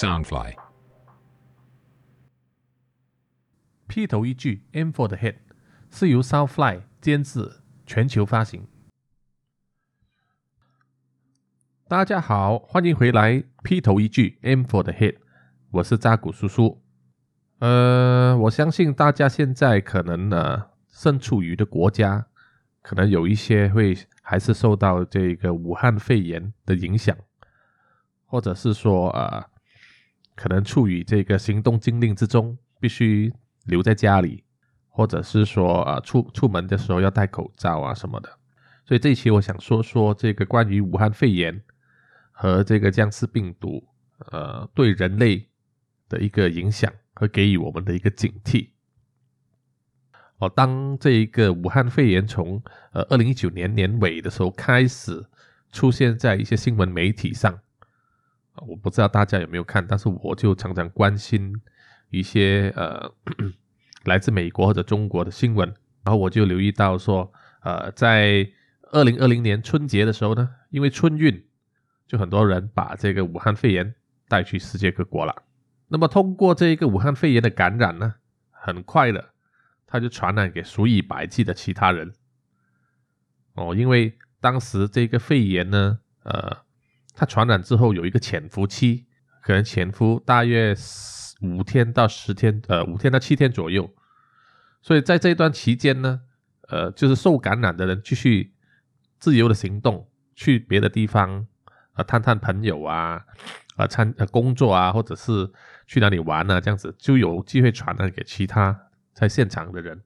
Soundfly。劈头一句，M for the head，是由 Soundfly 监制，全球发行。大家好，欢迎回来。P 头一句，M for the head，我是扎古叔叔。呃，我相信大家现在可能呢，身处于的国家，可能有一些会还是受到这个武汉肺炎的影响，或者是说呃，可能处于这个行动禁令之中，必须留在家里，或者是说啊出出门的时候要戴口罩啊什么的。所以这一期我想说说这个关于武汉肺炎。和这个僵尸病毒，呃，对人类的一个影响和给予我们的一个警惕。哦，当这一个武汉肺炎从呃二零一九年年尾的时候开始出现在一些新闻媒体上，我不知道大家有没有看，但是我就常常关心一些呃 来自美国或者中国的新闻，然后我就留意到说，呃，在二零二零年春节的时候呢，因为春运。就很多人把这个武汉肺炎带去世界各国了。那么通过这一个武汉肺炎的感染呢，很快的，他就传染给数以百计的其他人。哦，因为当时这个肺炎呢，呃，它传染之后有一个潜伏期，可能潜伏大约五天到十天，呃，五天到七天左右。所以在这一段期间呢，呃，就是受感染的人继续自由的行动，去别的地方。啊，探探朋友啊，啊参呃工作啊，或者是去哪里玩啊，这样子就有机会传染给其他在现场的人。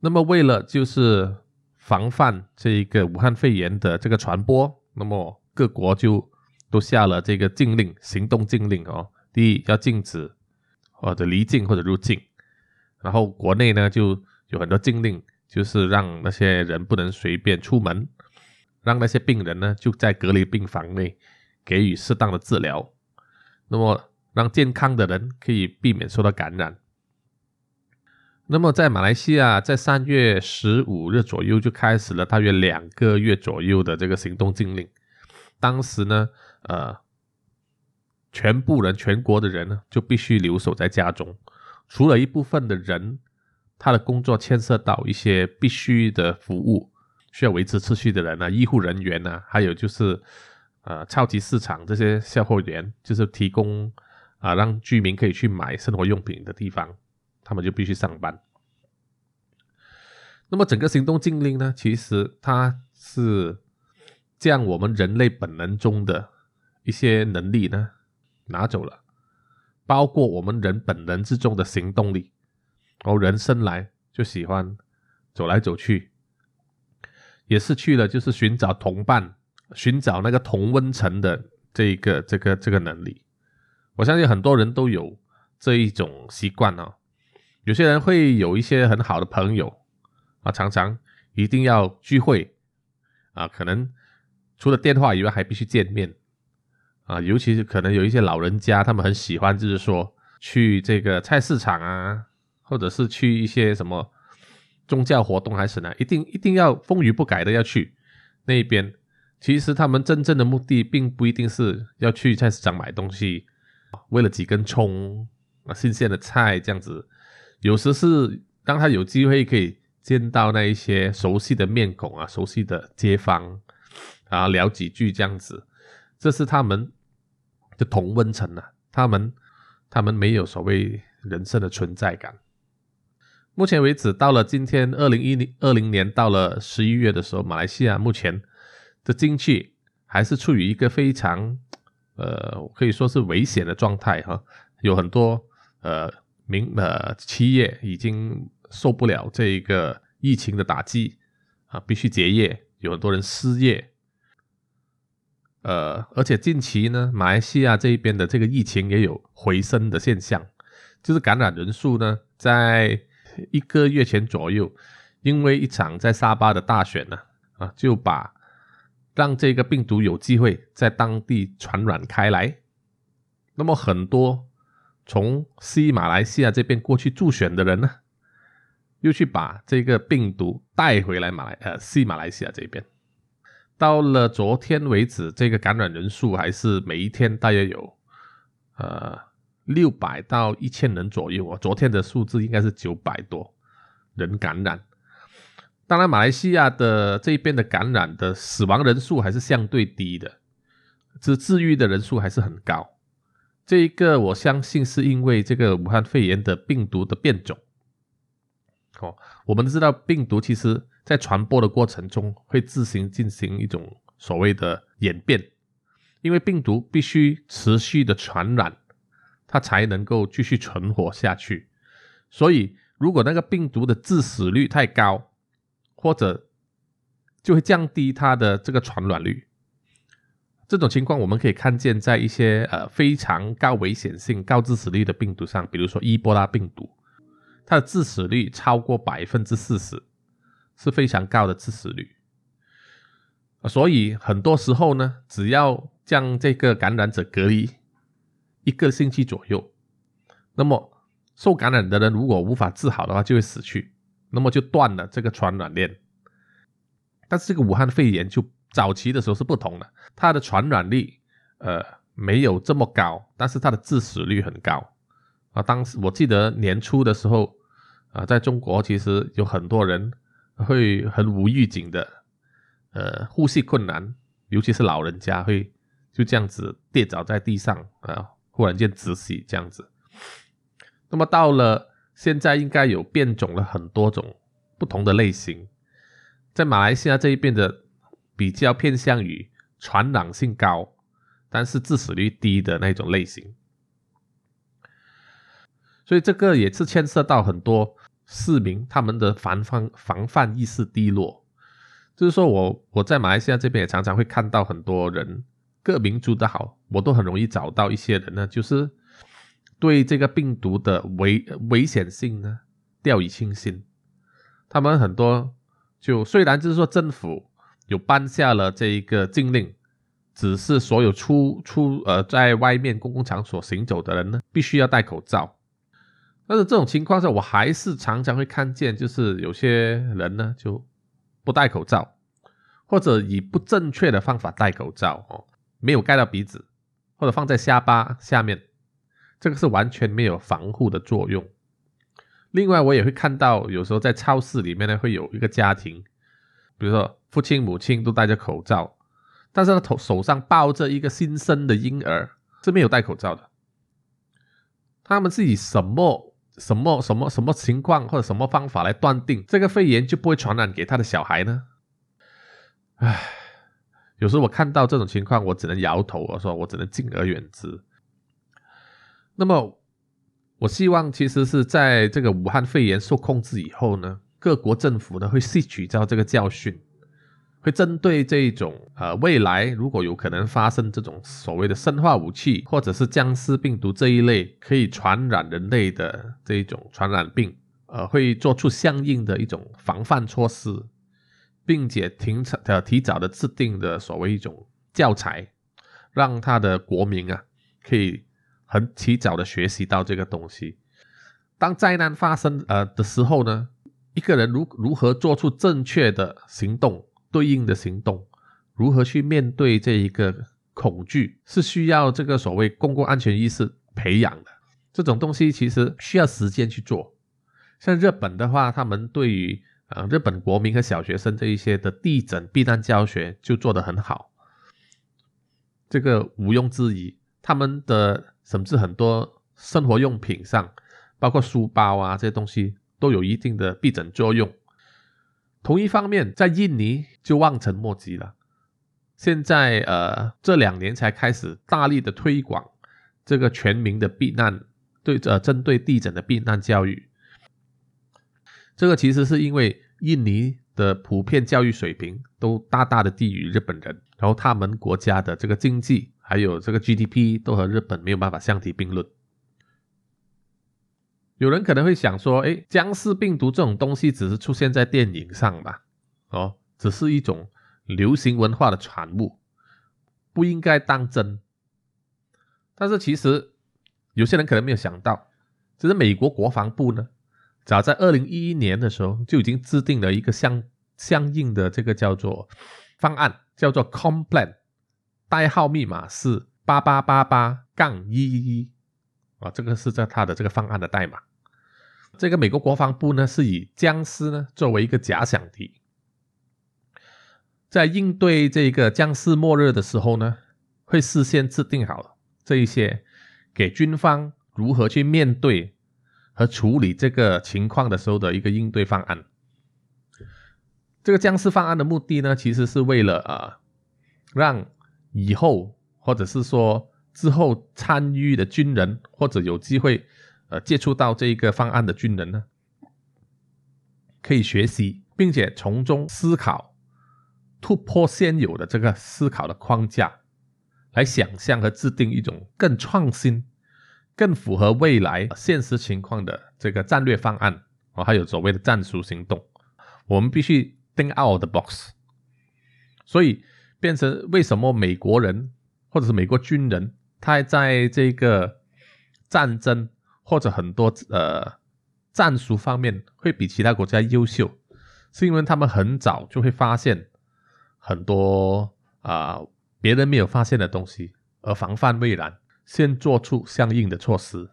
那么为了就是防范这一个武汉肺炎的这个传播，那么各国就都下了这个禁令，行动禁令哦。第一要禁止或者离境或者入境，然后国内呢就有很多禁令，就是让那些人不能随便出门。让那些病人呢就在隔离病房内给予适当的治疗，那么让健康的人可以避免受到感染。那么在马来西亚，在三月十五日左右就开始了大约两个月左右的这个行动禁令。当时呢，呃，全部人、全国的人呢就必须留守在家中，除了一部分的人，他的工作牵涉到一些必须的服务。需要维持秩序的人呢，医护人员呢，还有就是，呃，超级市场这些销货员，就是提供啊，让居民可以去买生活用品的地方，他们就必须上班。那么整个行动禁令呢，其实它是将我们人类本能中的一些能力呢拿走了，包括我们人本能之中的行动力。哦，人生来就喜欢走来走去。也是去了，就是寻找同伴、寻找那个同温层的这一个、这个、这个能力。我相信很多人都有这一种习惯啊。有些人会有一些很好的朋友啊，常常一定要聚会啊，可能除了电话以外还必须见面啊。尤其是可能有一些老人家，他们很喜欢，就是说去这个菜市场啊，或者是去一些什么。宗教活动还是呢，一定一定要风雨不改的要去那一边。其实他们真正的目的并不一定是要去菜市场买东西，为了几根葱啊、新鲜的菜这样子。有时是当他有机会可以见到那一些熟悉的面孔啊、熟悉的街坊啊，聊几句这样子，这是他们的同温层啊。他们他们没有所谓人生的存在感。目前为止，到了今天二零一零二零年到了十一月的时候，马来西亚目前的经济还是处于一个非常呃可以说是危险的状态哈，有很多呃民呃企业已经受不了这一个疫情的打击啊，必须结业，有很多人失业，呃，而且近期呢，马来西亚这一边的这个疫情也有回升的现象，就是感染人数呢在。一个月前左右，因为一场在沙巴的大选呢，啊，就把让这个病毒有机会在当地传染开来。那么很多从西马来西亚这边过去助选的人呢，又去把这个病毒带回来马来呃西马来西亚这边。到了昨天为止，这个感染人数还是每一天大约有呃六百到一千人左右啊。昨天的数字应该是九百多人感染。当然，马来西亚的这边的感染的死亡人数还是相对低的，治治愈的人数还是很高。这一个我相信是因为这个武汉肺炎的病毒的变种。哦，我们知道病毒其实在传播的过程中会自行进行一种所谓的演变，因为病毒必须持续的传染，它才能够继续存活下去。所以，如果那个病毒的致死率太高，或者就会降低它的这个传染率。这种情况我们可以看见在一些呃非常高危险性、高致死率的病毒上，比如说伊波拉病毒。它的致死率超过百分之四十，是非常高的致死率。所以很多时候呢，只要将这个感染者隔离一个星期左右，那么受感染的人如果无法治好的话，就会死去，那么就断了这个传染链。但是这个武汉肺炎就早期的时候是不同的，它的传染力呃没有这么高，但是它的致死率很高。啊，当时我记得年初的时候，啊，在中国其实有很多人会很无预警的，呃，呼吸困难，尤其是老人家会就这样子跌倒在地上啊，忽然间窒息这样子。那么到了现在，应该有变种了很多种不同的类型，在马来西亚这一边的比较偏向于传染性高，但是致死率低的那种类型。所以这个也是牵涉到很多市民他们的防范防范意识低落，就是说我我在马来西亚这边也常常会看到很多人各民族的好，我都很容易找到一些人呢，就是对这个病毒的危危险性呢掉以轻心。他们很多就虽然就是说政府有颁下了这一个禁令，只是所有出出呃在外面公共场所行走的人呢，必须要戴口罩。但是这种情况下，我还是常常会看见，就是有些人呢就不戴口罩，或者以不正确的方法戴口罩哦，没有盖到鼻子，或者放在下巴下面，这个是完全没有防护的作用。另外，我也会看到，有时候在超市里面呢，会有一个家庭，比如说父亲母亲都戴着口罩，但是他头手上抱着一个新生的婴儿是没有戴口罩的，他们是以什么？什么什么什么情况或者什么方法来断定这个肺炎就不会传染给他的小孩呢？唉，有时候我看到这种情况，我只能摇头，我说我只能敬而远之。那么，我希望其实是在这个武汉肺炎受控制以后呢，各国政府呢会吸取到这个教训。会针对这一种呃未来如果有可能发生这种所谓的生化武器或者是僵尸病毒这一类可以传染人类的这一种传染病，呃，会做出相应的一种防范措施，并且提早呃提早的制定的所谓一种教材，让他的国民啊可以很提早的学习到这个东西。当灾难发生呃的时候呢，一个人如如何做出正确的行动？对应的行动，如何去面对这一个恐惧，是需要这个所谓公共安全意识培养的。这种东西其实需要时间去做。像日本的话，他们对于呃日本国民和小学生这一些的地震避难教学就做得很好，这个毋庸置疑。他们的甚至很多生活用品上，包括书包啊这些东西，都有一定的避震作用。同一方面，在印尼就望尘莫及了。现在，呃，这两年才开始大力的推广这个全民的避难，对，呃，针对地震的避难教育。这个其实是因为印尼的普遍教育水平都大大的低于日本人，然后他们国家的这个经济还有这个 GDP 都和日本没有办法相提并论。有人可能会想说：“哎，僵尸病毒这种东西只是出现在电影上吧？哦，只是一种流行文化的产物，不应该当真。”但是其实有些人可能没有想到，其实美国国防部呢，早在二零一一年的时候就已经制定了一个相相应的这个叫做方案，叫做 Complan，代号密码是八八八八杠一一一。啊，这个是在他的这个方案的代码。这个美国国防部呢是以僵尸呢作为一个假想敌，在应对这个僵尸末日的时候呢，会事先制定好这一些给军方如何去面对和处理这个情况的时候的一个应对方案。这个僵尸方案的目的呢，其实是为了啊，让以后或者是说之后参与的军人或者有机会。呃，接触到这一个方案的军人呢，可以学习，并且从中思考，突破现有的这个思考的框架，来想象和制定一种更创新、更符合未来现实情况的这个战略方案哦，还有所谓的战术行动。我们必须 think out the box。所以，变成为什么美国人或者是美国军人，他在这个战争。或者很多呃战术方面会比其他国家优秀，是因为他们很早就会发现很多啊别人没有发现的东西，而防范未然，先做出相应的措施。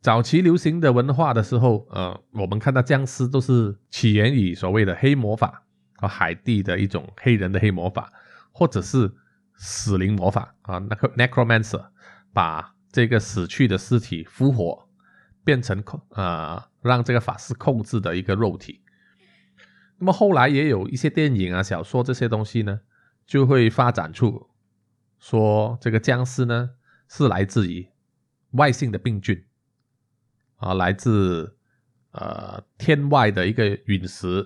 早期流行的文化的时候，呃，我们看到僵尸都是起源于所谓的黑魔法和海地的一种黑人的黑魔法，或者是死灵魔法啊，那个 necromancer 把。这个死去的尸体复活，变成控啊，让这个法师控制的一个肉体。那么后来也有一些电影啊、小说这些东西呢，就会发展出说这个僵尸呢是来自于外星的病菌啊，来自呃天外的一个陨石，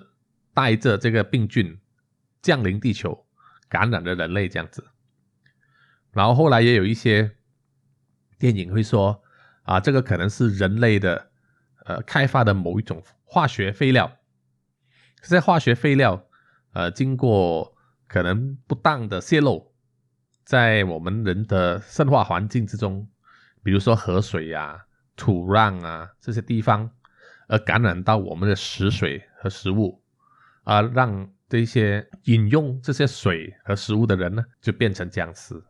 带着这个病菌降临地球，感染了人类这样子。然后后来也有一些。电影会说啊，这个可能是人类的呃开发的某一种化学废料，这些化学废料呃经过可能不当的泄漏，在我们人的生化环境之中，比如说河水呀、土壤啊这些地方，而感染到我们的食水和食物，啊，让这些饮用这些水和食物的人呢，就变成僵尸。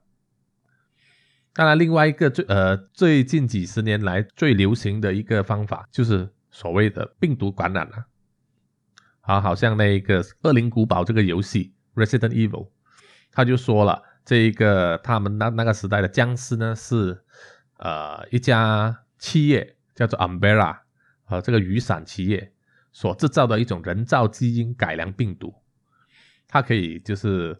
当然，另外一个最呃最近几十年来最流行的一个方法，就是所谓的病毒感染了。啊，好像那一个《恶灵古堡》这个游戏《Resident Evil》，他就说了，这一个他们那那个时代的僵尸呢，是呃一家企业叫做 Umbrella 啊这个雨伞企业所制造的一种人造基因改良病毒，它可以就是。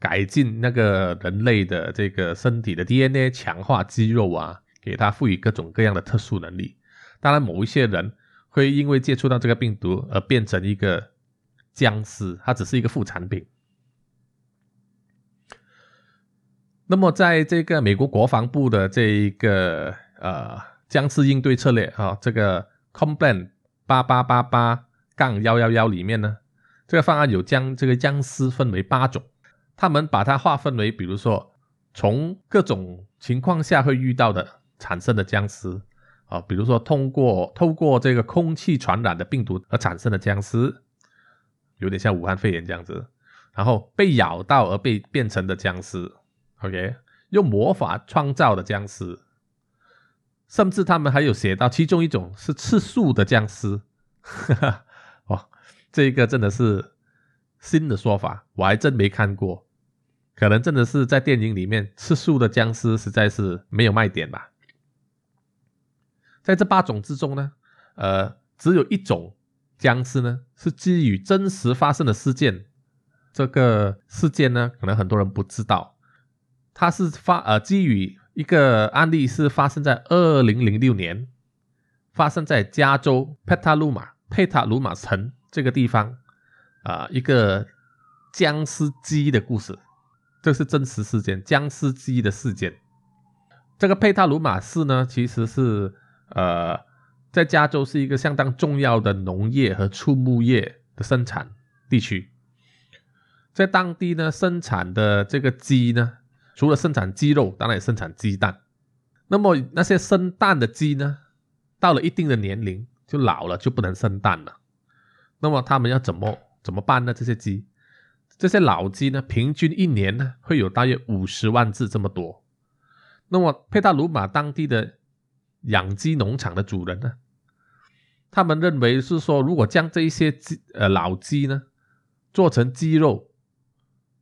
改进那个人类的这个身体的 DNA，强化肌肉啊，给它赋予各种各样的特殊能力。当然，某一些人会因为接触到这个病毒而变成一个僵尸，它只是一个副产品。那么，在这个美国国防部的这一个呃僵尸应对策略啊，这个 Complan 八八八八杠幺幺幺里面呢，这个方案有将这个僵尸分为八种。他们把它划分为，比如说从各种情况下会遇到的产生的僵尸啊，比如说通过透过这个空气传染的病毒而产生的僵尸，有点像武汉肺炎这样子。然后被咬到而被变成的僵尸，OK，用魔法创造的僵尸，甚至他们还有写到其中一种是吃素的僵尸，哈 哈哦，这个真的是。新的说法，我还真没看过，可能真的是在电影里面吃素的僵尸实在是没有卖点吧。在这八种之中呢，呃，只有一种僵尸呢是基于真实发生的事件，这个事件呢可能很多人不知道，它是发呃基于一个案例是发生在二零零六年，发生在加州佩塔鲁马佩塔鲁马城这个地方。啊，一个僵尸鸡的故事，这是真实事件，僵尸鸡的事件。这个佩塔鲁马市呢，其实是呃，在加州是一个相当重要的农业和畜牧业的生产地区。在当地呢，生产的这个鸡呢，除了生产鸡肉，当然也生产鸡蛋。那么那些生蛋的鸡呢，到了一定的年龄就老了，就不能生蛋了。那么他们要怎么？怎么办呢？这些鸡，这些老鸡呢，平均一年呢会有大约五十万只这么多。那么佩塔鲁马当地的养鸡农场的主人呢，他们认为是说，如果将这一些鸡呃老鸡呢做成鸡肉，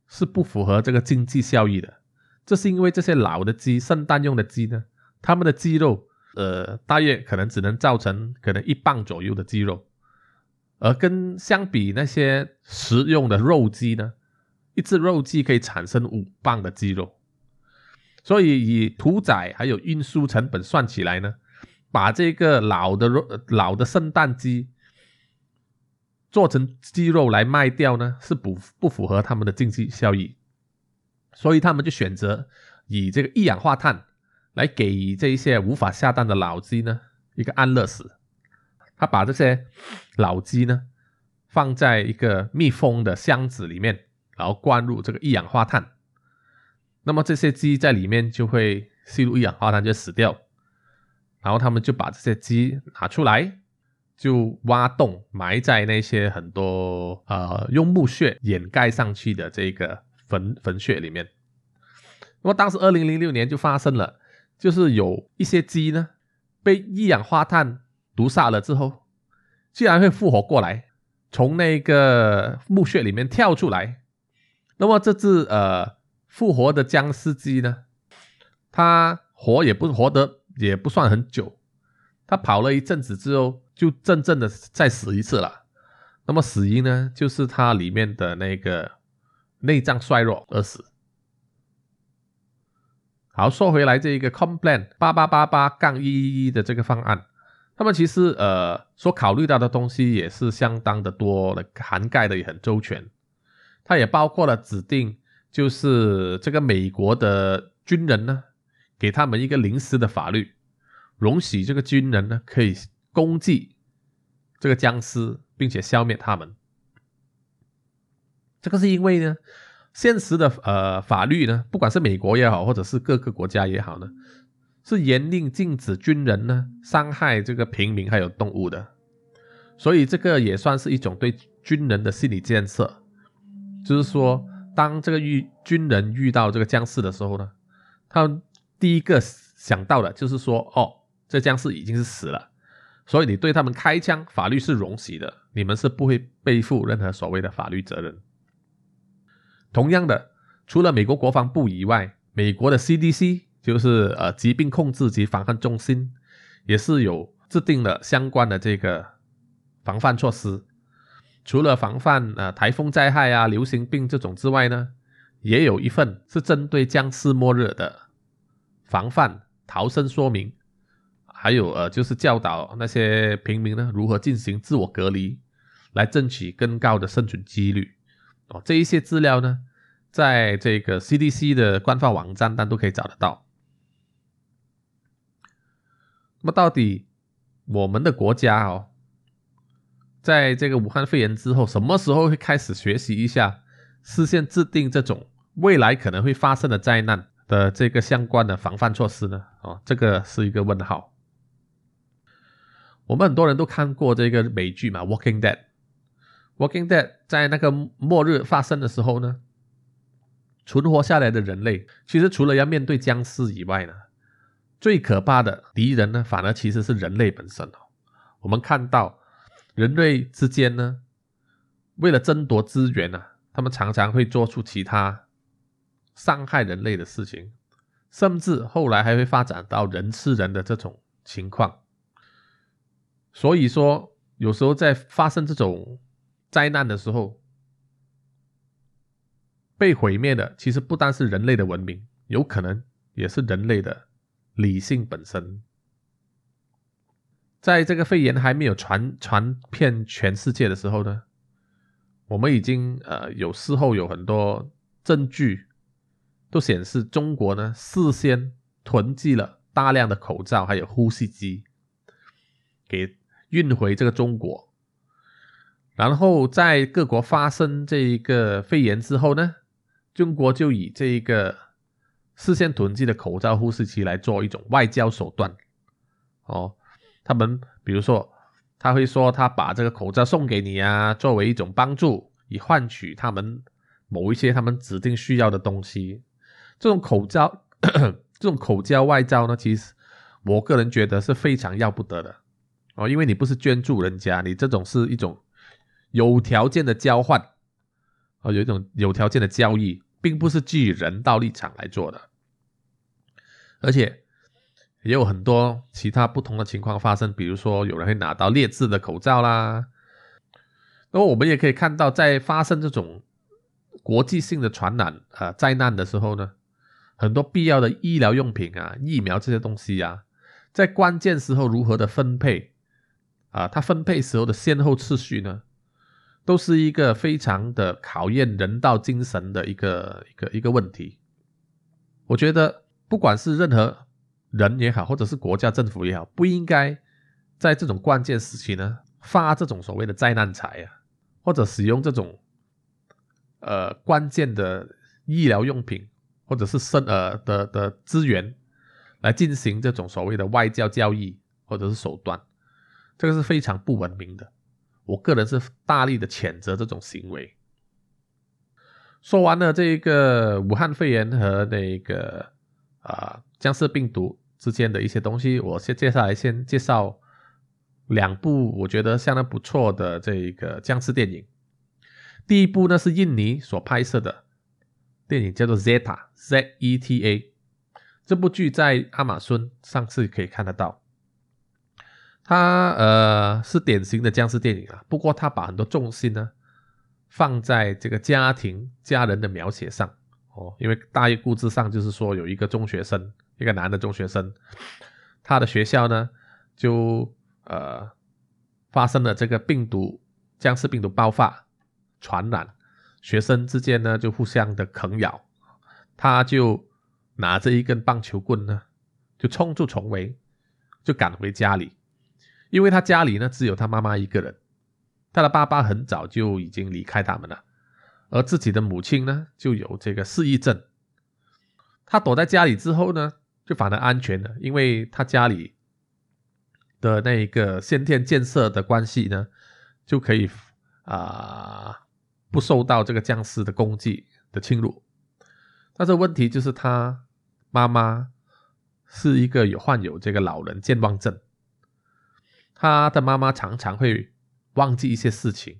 是不符合这个经济效益的。这是因为这些老的鸡，圣诞用的鸡呢，它们的鸡肉呃大约可能只能造成可能一磅左右的鸡肉，而跟相比那些食用的肉鸡呢，一只肉鸡可以产生五磅的鸡肉。所以以屠宰还有运输成本算起来呢，把这个老的肉、老的圣诞鸡做成鸡肉来卖掉呢，是不不符合他们的经济效益。所以他们就选择以这个一氧化碳来给这一些无法下蛋的老鸡呢一个安乐死。他把这些老鸡呢放在一个密封的箱子里面，然后灌入这个一氧化碳。那么这些鸡在里面就会吸入一氧化碳就死掉，然后他们就把这些鸡拿出来，就挖洞埋在那些很多呃用木屑掩盖上去的这个坟坟穴里面。那么当时二零零六年就发生了，就是有一些鸡呢被一氧化碳毒杀了之后，竟然会复活过来，从那个墓穴里面跳出来。那么这只呃。复活的僵尸鸡呢？它活也不活得也不算很久，它跑了一阵子之后，就真正的再死一次了。那么死因呢，就是它里面的那个内脏衰弱而死。好，说回来，这一个 Complain 八八八八杠一一一的这个方案，那么其实呃所考虑到的东西也是相当的多的，涵盖的也很周全。它也包括了指定。就是这个美国的军人呢，给他们一个临时的法律，容许这个军人呢可以攻击这个僵尸，并且消灭他们。这个是因为呢，现实的呃法律呢，不管是美国也好，或者是各个国家也好呢，是严令禁止军人呢伤害这个平民还有动物的。所以这个也算是一种对军人的心理建设，就是说。当这个遇军人遇到这个僵尸的时候呢，他第一个想到的就是说，哦，这僵尸已经是死了，所以你对他们开枪，法律是容许的，你们是不会背负任何所谓的法律责任。同样的，除了美国国防部以外，美国的 CDC 就是呃疾病控制及防范中心，也是有制定了相关的这个防范措施。除了防范呃台风灾害啊、流行病这种之外呢，也有一份是针对僵尸末日的防范逃生说明，还有呃就是教导那些平民呢如何进行自我隔离，来争取更高的生存几率。哦，这一些资料呢，在这个 CDC 的官方网站上都可以找得到。那么到底我们的国家哦？在这个武汉肺炎之后，什么时候会开始学习一下，事先制定这种未来可能会发生的灾难的这个相关的防范措施呢？哦，这个是一个问号。我们很多人都看过这个美剧嘛，《Walking Dead》。《Walking Dead》在那个末日发生的时候呢，存活下来的人类，其实除了要面对僵尸以外呢，最可怕的敌人呢，反而其实是人类本身哦。我们看到。人类之间呢，为了争夺资源呢，他们常常会做出其他伤害人类的事情，甚至后来还会发展到人吃人的这种情况。所以说，有时候在发生这种灾难的时候，被毁灭的其实不单是人类的文明，有可能也是人类的理性本身。在这个肺炎还没有传传遍全世界的时候呢，我们已经呃有事后有很多证据都显示，中国呢事先囤积了大量的口罩还有呼吸机，给运回这个中国，然后在各国发生这一个肺炎之后呢，中国就以这一个事先囤积的口罩、呼吸机来做一种外交手段，哦。他们比如说，他会说他把这个口罩送给你啊，作为一种帮助，以换取他们某一些他们指定需要的东西。这种口罩，这种口交外交呢，其实我个人觉得是非常要不得的。哦，因为你不是捐助人家，你这种是一种有条件的交换。哦，有一种有条件的交易，并不是基于人道立场来做的，而且也有很多其他不同的情况发生，比如说有人会拿到劣质的口罩啦，那我们也可以看到，在发生这种国际性的传染啊灾难的时候呢。很多必要的医疗用品啊、疫苗这些东西啊，在关键时候如何的分配啊？它分配时候的先后次序呢，都是一个非常的考验人道精神的一个一个一个问题。我觉得，不管是任何人也好，或者是国家政府也好，不应该在这种关键时期呢发这种所谓的灾难财啊，或者使用这种呃关键的医疗用品。或者是生呃的的资源来进行这种所谓的外交交易或者是手段，这个是非常不文明的。我个人是大力的谴责这种行为。说完了这一个武汉肺炎和那个啊僵尸病毒之间的一些东西，我先接下来先介绍两部我觉得相当不错的这个僵尸电影。第一部呢是印尼所拍摄的。电影叫做《Zeta》（Z-E-T-A），这部剧在亚马逊上次可以看得到。它呃是典型的僵尸电影啊，不过它把很多重心呢放在这个家庭家人的描写上哦，因为大意故事上就是说有一个中学生，一个男的中学生，他的学校呢就呃发生了这个病毒僵尸病毒爆发传染。学生之间呢就互相的啃咬，他就拿着一根棒球棍呢，就冲出重围，就赶回家里，因为他家里呢只有他妈妈一个人，他的爸爸很早就已经离开他们了，而自己的母亲呢就有这个失忆症，他躲在家里之后呢就反而安全了，因为他家里的那一个先天建设的关系呢就可以啊。不受到这个僵尸的攻击的侵入，但是问题就是他妈妈是一个有患有这个老人健忘症，他的妈妈常常会忘记一些事情，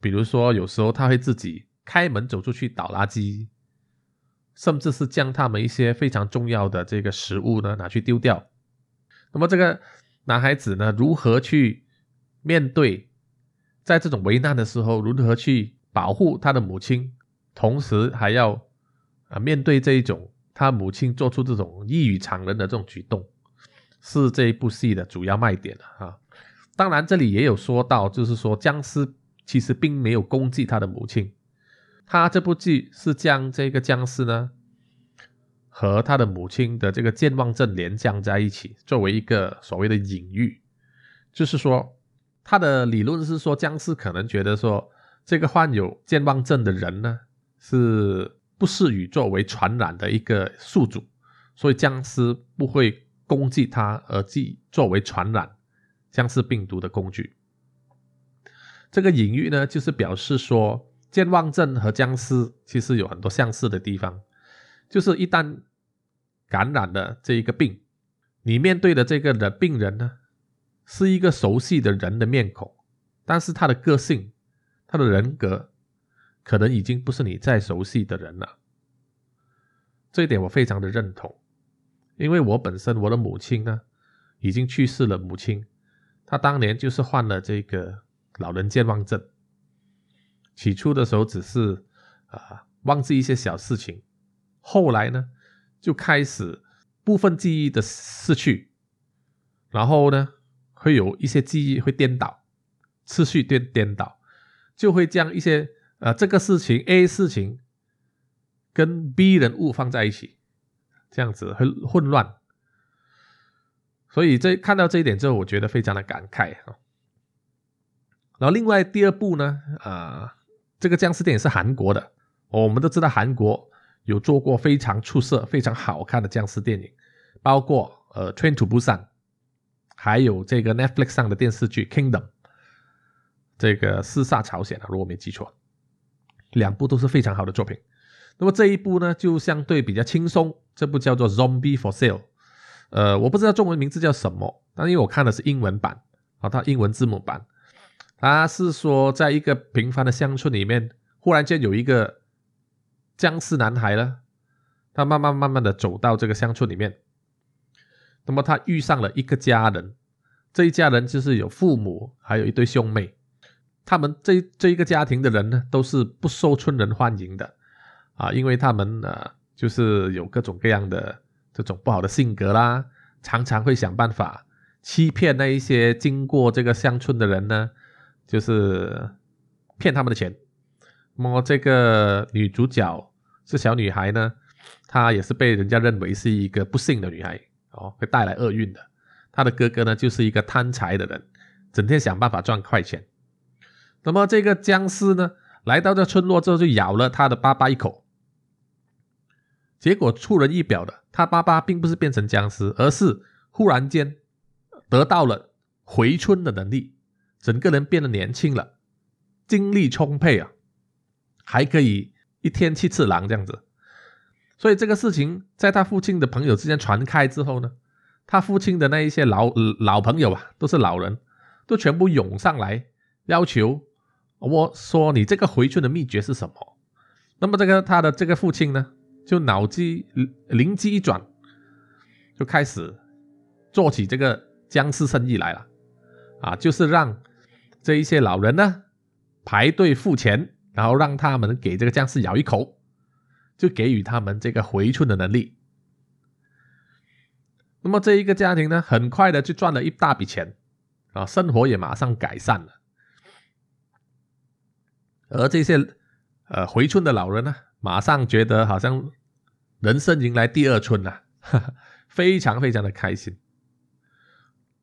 比如说有时候他会自己开门走出去倒垃圾，甚至是将他们一些非常重要的这个食物呢拿去丢掉。那么这个男孩子呢，如何去面对？在这种危难的时候，如何去保护他的母亲，同时还要啊面对这一种他母亲做出这种异于常人的这种举动，是这一部戏的主要卖点啊。当然，这里也有说到，就是说僵尸其实并没有攻击他的母亲，他这部剧是将这个僵尸呢和他的母亲的这个健忘症连将在一起，作为一个所谓的隐喻，就是说。他的理论是说，僵尸可能觉得说，这个患有健忘症的人呢，是不适于作为传染的一个宿主，所以僵尸不会攻击他，而即作为传染僵尸病毒的工具。这个隐喻呢，就是表示说，健忘症和僵尸其实有很多相似的地方，就是一旦感染了这一个病，你面对的这个的病人呢。是一个熟悉的人的面孔，但是他的个性、他的人格，可能已经不是你再熟悉的人了。这一点我非常的认同，因为我本身我的母亲呢，已经去世了。母亲她当年就是患了这个老人健忘症，起初的时候只是啊忘记一些小事情，后来呢就开始部分记忆的失去，然后呢。会有一些记忆会颠倒，次序颠颠倒，就会将一些呃这个事情 A 事情跟 B 人物放在一起，这样子会混乱。所以这看到这一点之后，我觉得非常的感慨啊。然后另外第二步呢，啊，这个僵尸电影是韩国的，我们都知道韩国有做过非常出色、非常好看的僵尸电影，包括呃《Train to Busan》。还有这个 Netflix 上的电视剧《Kingdom》，这个四煞朝鲜啊，如果没记错，两部都是非常好的作品。那么这一部呢，就相对比较轻松，这部叫做《Zombie for Sale》。呃，我不知道中文名字叫什么，但因为我看的是英文版，啊，它英文字母版，他是说在一个平凡的乡村里面，忽然间有一个僵尸男孩呢，他慢慢慢慢的走到这个乡村里面，那么他遇上了一个家人，这一家人就是有父母，还有一对兄妹，他们这这一个家庭的人呢，都是不受村人欢迎的。啊，因为他们呢，就是有各种各样的这种不好的性格啦，常常会想办法欺骗那一些经过这个乡村的人呢，就是骗他们的钱。那么这个女主角是小女孩呢，她也是被人家认为是一个不幸的女孩哦，会带来厄运的。她的哥哥呢，就是一个贪财的人，整天想办法赚快钱。那么这个僵尸呢，来到这村落之后，就咬了他的爸爸一口。结果出人意表的，他爸爸并不是变成僵尸，而是忽然间得到了回春的能力，整个人变得年轻了，精力充沛啊，还可以一天七次狼这样子。所以这个事情在他父亲的朋友之间传开之后呢，他父亲的那一些老老朋友啊，都是老人，都全部涌上来要求我说：“你这个回春的秘诀是什么？”那么这个他的这个父亲呢？就脑机灵机一转，就开始做起这个僵尸生意来了，啊，就是让这一些老人呢排队付钱，然后让他们给这个僵尸咬一口，就给予他们这个回春的能力。那么这一个家庭呢，很快的就赚了一大笔钱，啊，生活也马上改善了。而这些呃回春的老人呢？马上觉得好像人生迎来第二春了，非常非常的开心。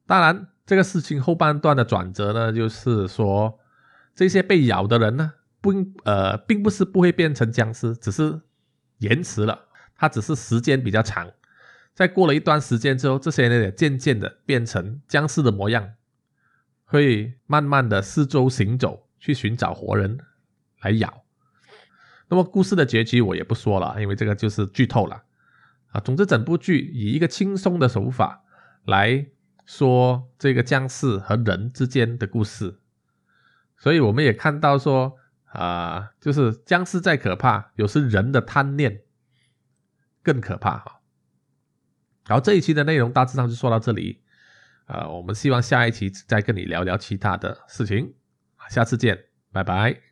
当然，这个事情后半段的转折呢，就是说这些被咬的人呢，不呃，并不是不会变成僵尸，只是延迟了，它只是时间比较长。在过了一段时间之后，这些人也渐渐的变成僵尸的模样，会慢慢的四周行走，去寻找活人来咬。那么故事的结局我也不说了，因为这个就是剧透了啊。总之，整部剧以一个轻松的手法来说这个僵尸和人之间的故事，所以我们也看到说啊，就是僵尸再可怕，有时人的贪念更可怕哈。然后这一期的内容大致上就说到这里，呃，我们希望下一期再跟你聊聊其他的事情，下次见，拜拜。